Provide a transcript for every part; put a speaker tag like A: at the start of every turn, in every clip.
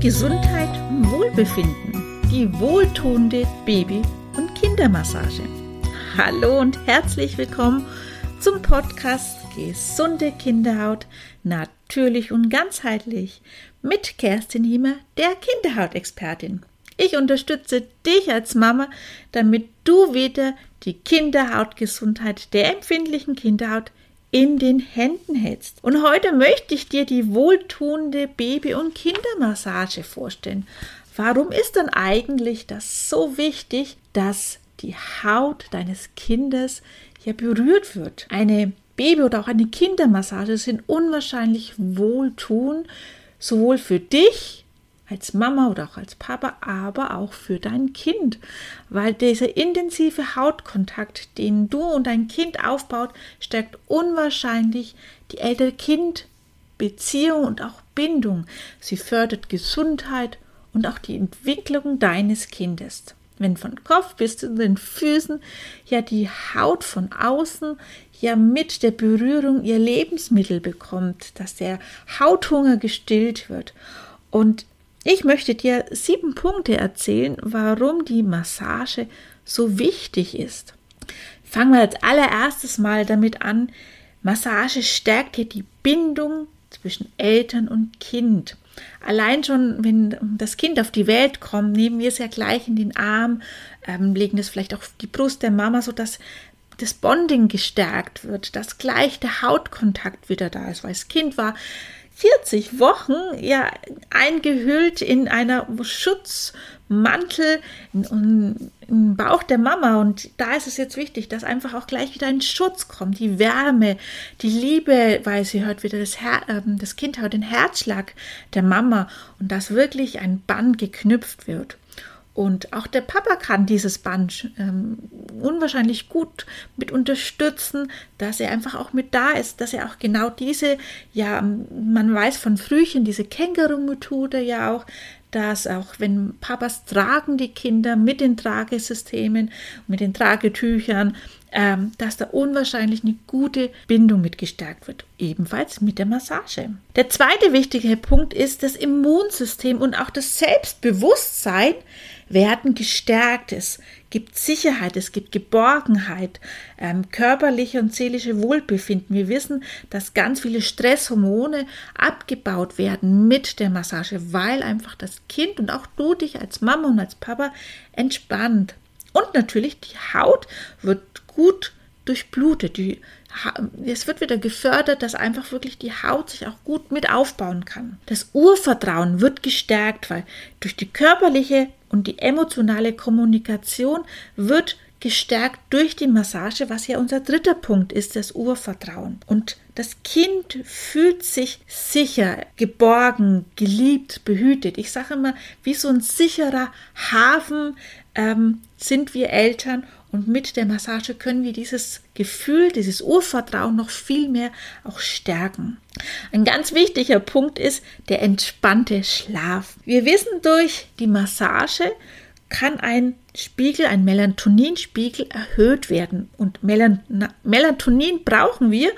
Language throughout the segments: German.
A: Gesundheit und Wohlbefinden. Die wohltuende Baby- und Kindermassage. Hallo und herzlich willkommen zum Podcast Gesunde Kinderhaut, natürlich und ganzheitlich mit Kerstin Hiemer, der Kinderhautexpertin. Ich unterstütze dich als Mama, damit du wieder die Kinderhautgesundheit der empfindlichen Kinderhaut in den Händen hältst. Und heute möchte ich dir die wohltuende Baby- und Kindermassage vorstellen. Warum ist denn eigentlich das so wichtig, dass die Haut deines Kindes ja berührt wird? Eine Baby- oder auch eine Kindermassage sind unwahrscheinlich wohltun, sowohl für dich als Mama oder auch als Papa, aber auch für dein Kind, weil dieser intensive Hautkontakt, den du und dein Kind aufbaut, stärkt unwahrscheinlich die Eltern-Kind-Beziehung und auch Bindung. Sie fördert Gesundheit und auch die Entwicklung deines Kindes. Wenn von Kopf bis zu den Füßen ja die Haut von außen ja mit der Berührung ihr Lebensmittel bekommt, dass der Hauthunger gestillt wird. Und ich möchte dir sieben Punkte erzählen, warum die Massage so wichtig ist. Fangen wir als allererstes mal damit an. Massage stärkt hier die Bindung zwischen Eltern und Kind. Allein schon, wenn das Kind auf die Welt kommt, nehmen wir es ja gleich in den Arm, ähm, legen es vielleicht auf die Brust der Mama, sodass das Bonding gestärkt wird, dass gleich der Hautkontakt wieder da ist, weil das Kind war 40 Wochen ja eingehüllt in einer Schutzmantel im Bauch der Mama. Und da ist es jetzt wichtig, dass einfach auch gleich wieder ein Schutz kommt, die Wärme, die Liebe, weil sie hört wieder das, Her äh, das Kind hört den Herzschlag der Mama und dass wirklich ein Band geknüpft wird. Und auch der Papa kann dieses Band ähm, unwahrscheinlich gut mit unterstützen, dass er einfach auch mit da ist, dass er auch genau diese, ja, man weiß von Frühchen, diese Känguru-Methode ja auch, dass auch wenn Papas tragen die Kinder mit den Tragesystemen, mit den Tragetüchern, ähm, dass da unwahrscheinlich eine gute Bindung mit gestärkt wird, ebenfalls mit der Massage. Der zweite wichtige Punkt ist das Immunsystem und auch das Selbstbewusstsein werden gestärkt. Es gibt Sicherheit, es gibt Geborgenheit, ähm, körperliche und seelische Wohlbefinden. Wir wissen, dass ganz viele Stresshormone abgebaut werden mit der Massage, weil einfach das Kind und auch du dich als Mama und als Papa entspannt. Und natürlich die Haut wird gut durchblutet. Die, es wird wieder gefördert, dass einfach wirklich die Haut sich auch gut mit aufbauen kann. Das Urvertrauen wird gestärkt, weil durch die körperliche und die emotionale Kommunikation wird gestärkt durch die Massage, was ja unser dritter Punkt ist, das Urvertrauen. Und das Kind fühlt sich sicher, geborgen, geliebt, behütet. Ich sage immer, wie so ein sicherer Hafen ähm, sind wir Eltern und mit der Massage können wir dieses Gefühl, dieses Urvertrauen noch viel mehr auch stärken. Ein ganz wichtiger Punkt ist der entspannte Schlaf. Wir wissen durch die Massage kann ein Spiegel, ein Melatoninspiegel erhöht werden. Und Melatonin brauchen wir,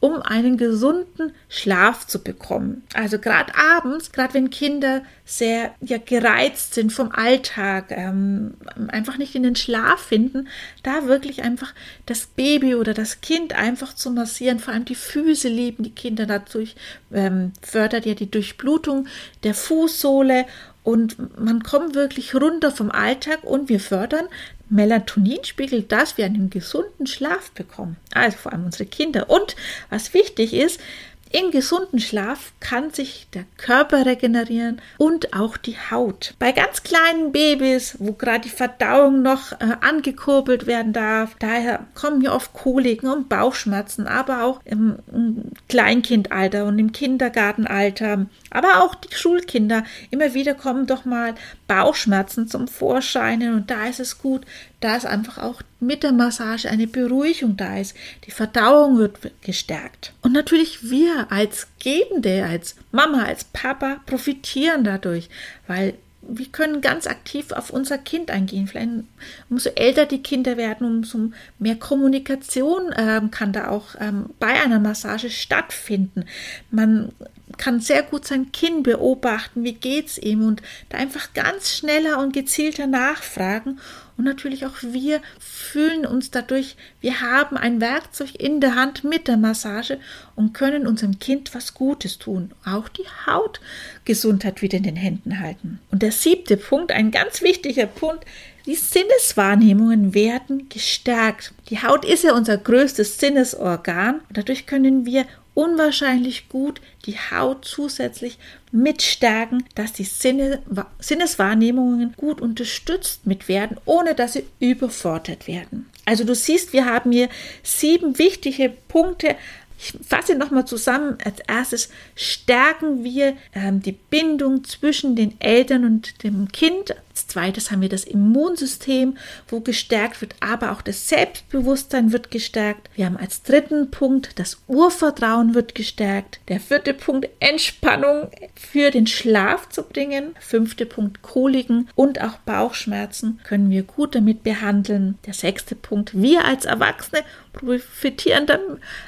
A: um einen gesunden Schlaf zu bekommen. Also gerade abends, gerade wenn Kinder sehr ja, gereizt sind vom Alltag, ähm, einfach nicht in den Schlaf finden, da wirklich einfach das Baby oder das Kind einfach zu massieren, vor allem die Füße lieben die Kinder dadurch, ähm, fördert ja die Durchblutung der Fußsohle und man kommt wirklich runter vom Alltag und wir fördern Melatonin spiegelt, dass wir einen gesunden Schlaf bekommen. Also vor allem unsere Kinder. Und was wichtig ist, im gesunden Schlaf kann sich der Körper regenerieren und auch die Haut. Bei ganz kleinen Babys, wo gerade die Verdauung noch äh, angekurbelt werden darf, daher kommen hier oft Koliken und Bauchschmerzen, aber auch im, im Kleinkindalter und im Kindergartenalter, aber auch die Schulkinder. Immer wieder kommen doch mal Bauchschmerzen zum Vorschein und da ist es gut, dass einfach auch mit der Massage eine Beruhigung da ist. Die Verdauung wird gestärkt. Und natürlich wir als Gebende, als Mama, als Papa profitieren dadurch, weil wir können ganz aktiv auf unser Kind eingehen. Vielleicht umso älter die Kinder werden, umso mehr Kommunikation ähm, kann da auch ähm, bei einer Massage stattfinden. Man kann sehr gut sein Kind beobachten, wie geht's ihm und da einfach ganz schneller und gezielter nachfragen und natürlich auch wir fühlen uns dadurch, wir haben ein Werkzeug in der Hand mit der Massage und können unserem Kind was Gutes tun. Auch die Hautgesundheit wieder in den Händen halten. Und der siebte Punkt, ein ganz wichtiger Punkt, die Sinneswahrnehmungen werden gestärkt. Die Haut ist ja unser größtes Sinnesorgan. Dadurch können wir unwahrscheinlich gut die Haut zusätzlich mitstärken, dass die Sinne, Sinneswahrnehmungen gut unterstützt mit werden, ohne dass sie überfordert werden. Also du siehst, wir haben hier sieben wichtige Punkte ich fasse nochmal zusammen. Als erstes stärken wir ähm, die Bindung zwischen den Eltern und dem Kind. Als zweites haben wir das Immunsystem, wo gestärkt wird, aber auch das Selbstbewusstsein wird gestärkt. Wir haben als dritten Punkt das Urvertrauen wird gestärkt. Der vierte Punkt Entspannung für den Schlaf zu bringen. Fünfte Punkt Koliken und auch Bauchschmerzen können wir gut damit behandeln. Der sechste Punkt wir als Erwachsene profitieren dann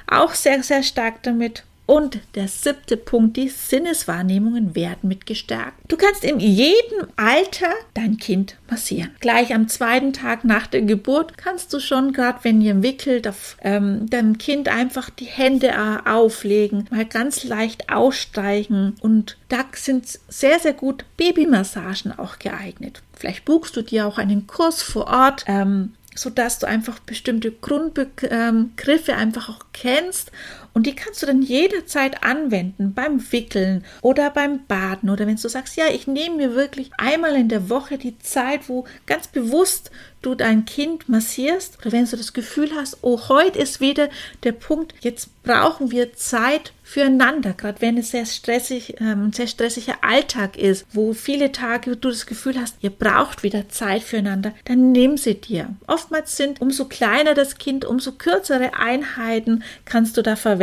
A: auch sehr, sehr stark damit. Und der siebte Punkt, die Sinneswahrnehmungen werden mit gestärkt. Du kannst in jedem Alter dein Kind massieren. Gleich am zweiten Tag nach der Geburt kannst du schon, gerade wenn ihr wickelt, auf ähm, deinem Kind einfach die Hände äh, auflegen, mal ganz leicht ausstreichen. Und da sind sehr, sehr gut Babymassagen auch geeignet. Vielleicht buchst du dir auch einen Kurs vor Ort. Ähm, sodass du einfach bestimmte Grundbegriffe einfach auch kennst und die kannst du dann jederzeit anwenden beim Wickeln oder beim Baden oder wenn du sagst, ja, ich nehme mir wirklich einmal in der Woche die Zeit, wo ganz bewusst du dein Kind massierst oder wenn du das Gefühl hast, oh, heute ist wieder der Punkt, jetzt brauchen wir Zeit füreinander, gerade wenn es sehr stressig, ähm, sehr stressiger Alltag ist, wo viele Tage du das Gefühl hast, ihr braucht wieder Zeit füreinander, dann nimm sie dir. Oftmals sind umso kleiner das Kind, umso kürzere Einheiten kannst du da verwenden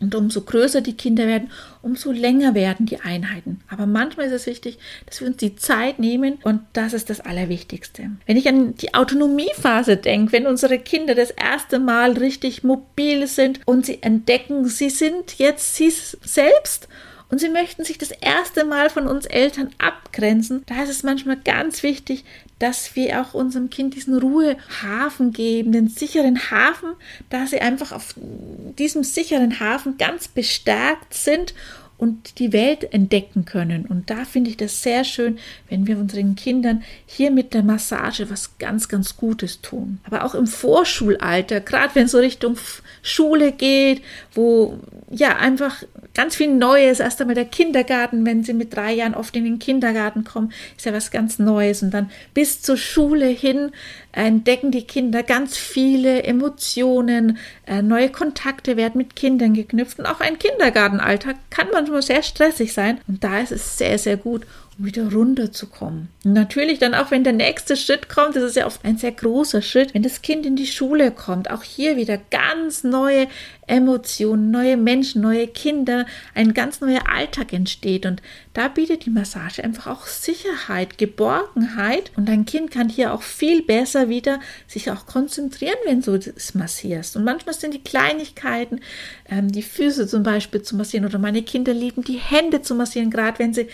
A: und umso größer die Kinder werden, umso länger werden die Einheiten. Aber manchmal ist es wichtig, dass wir uns die Zeit nehmen und das ist das Allerwichtigste. Wenn ich an die Autonomiephase denke, wenn unsere Kinder das erste Mal richtig mobil sind und sie entdecken, sie sind jetzt sie selbst und sie möchten sich das erste Mal von uns Eltern abgrenzen, da ist es manchmal ganz wichtig, dass wir auch unserem Kind diesen Ruhehafen geben, den sicheren Hafen, da sie einfach auf diesem sicheren Hafen ganz bestärkt sind und die Welt entdecken können. Und da finde ich das sehr schön, wenn wir unseren Kindern hier mit der Massage was ganz, ganz Gutes tun. Aber auch im Vorschulalter, gerade wenn es so Richtung Schule geht, wo ja einfach ganz viel Neues, erst einmal der Kindergarten, wenn sie mit drei Jahren oft in den Kindergarten kommen, ist ja was ganz Neues. Und dann bis zur Schule hin entdecken die Kinder ganz viele Emotionen, äh, neue Kontakte werden mit Kindern geknüpft. Und auch ein Kindergartenalltag kann manchmal sehr stressig sein. Und da ist es sehr, sehr gut, wieder runterzukommen. Und natürlich dann auch, wenn der nächste Schritt kommt, das ist ja oft ein sehr großer Schritt, wenn das Kind in die Schule kommt, auch hier wieder ganz neue Emotionen, neue Menschen, neue Kinder, ein ganz neuer Alltag entsteht. Und da bietet die Massage einfach auch Sicherheit, Geborgenheit. Und dein Kind kann hier auch viel besser wieder sich auch konzentrieren, wenn du es massierst. Und manchmal sind die Kleinigkeiten, ähm, die Füße zum Beispiel zu massieren oder meine Kinder lieben die Hände zu massieren, gerade wenn sie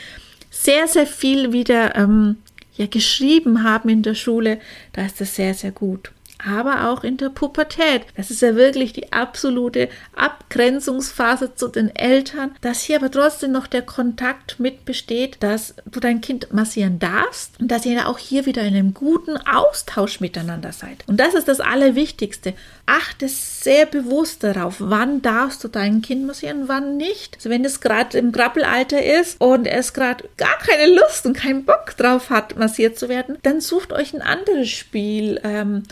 A: sehr, sehr viel wieder ähm, ja, geschrieben haben in der Schule, da ist das sehr, sehr gut aber auch in der Pubertät. Das ist ja wirklich die absolute Abgrenzungsphase zu den Eltern, dass hier aber trotzdem noch der Kontakt mit besteht, dass du dein Kind massieren darfst und dass ihr auch hier wieder in einem guten Austausch miteinander seid. Und das ist das Allerwichtigste. Achte sehr bewusst darauf, wann darfst du dein Kind massieren, wann nicht. Also wenn es gerade im Krabbelalter ist und es gerade gar keine Lust und keinen Bock drauf hat, massiert zu werden, dann sucht euch ein anderes Spiel. Ähm,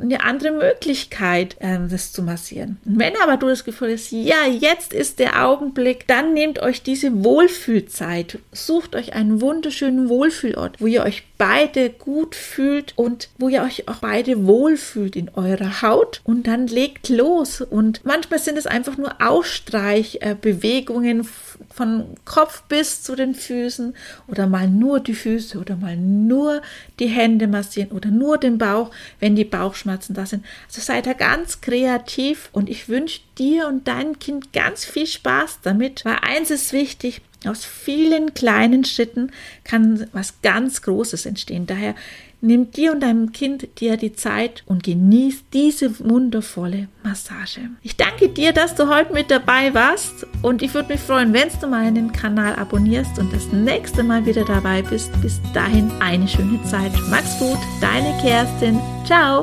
A: eine andere Möglichkeit, ähm, das zu massieren. wenn aber du das Gefühl hast, ja, jetzt ist der Augenblick, dann nehmt euch diese Wohlfühlzeit, sucht euch einen wunderschönen Wohlfühlort, wo ihr euch beide gut fühlt und wo ihr euch auch beide wohlfühlt in eurer Haut und dann legt los. Und manchmal sind es einfach nur Ausstreichbewegungen von Kopf bis zu den Füßen oder mal nur die Füße oder mal nur die Hände massieren oder nur den Bauch, wenn die Bauch Bauchschmerzen da sind. Also sei da ganz kreativ und ich wünsche dir und deinem Kind ganz viel Spaß damit, weil eins ist wichtig, aus vielen kleinen Schritten kann was ganz Großes entstehen. Daher nimm dir und deinem Kind dir die Zeit und genieß diese wundervolle Massage. Ich danke dir, dass du heute mit dabei warst und ich würde mich freuen, wenn du meinen Kanal abonnierst und das nächste Mal wieder dabei bist. Bis dahin eine schöne Zeit. Mach's gut, deine Kerstin. Ciao.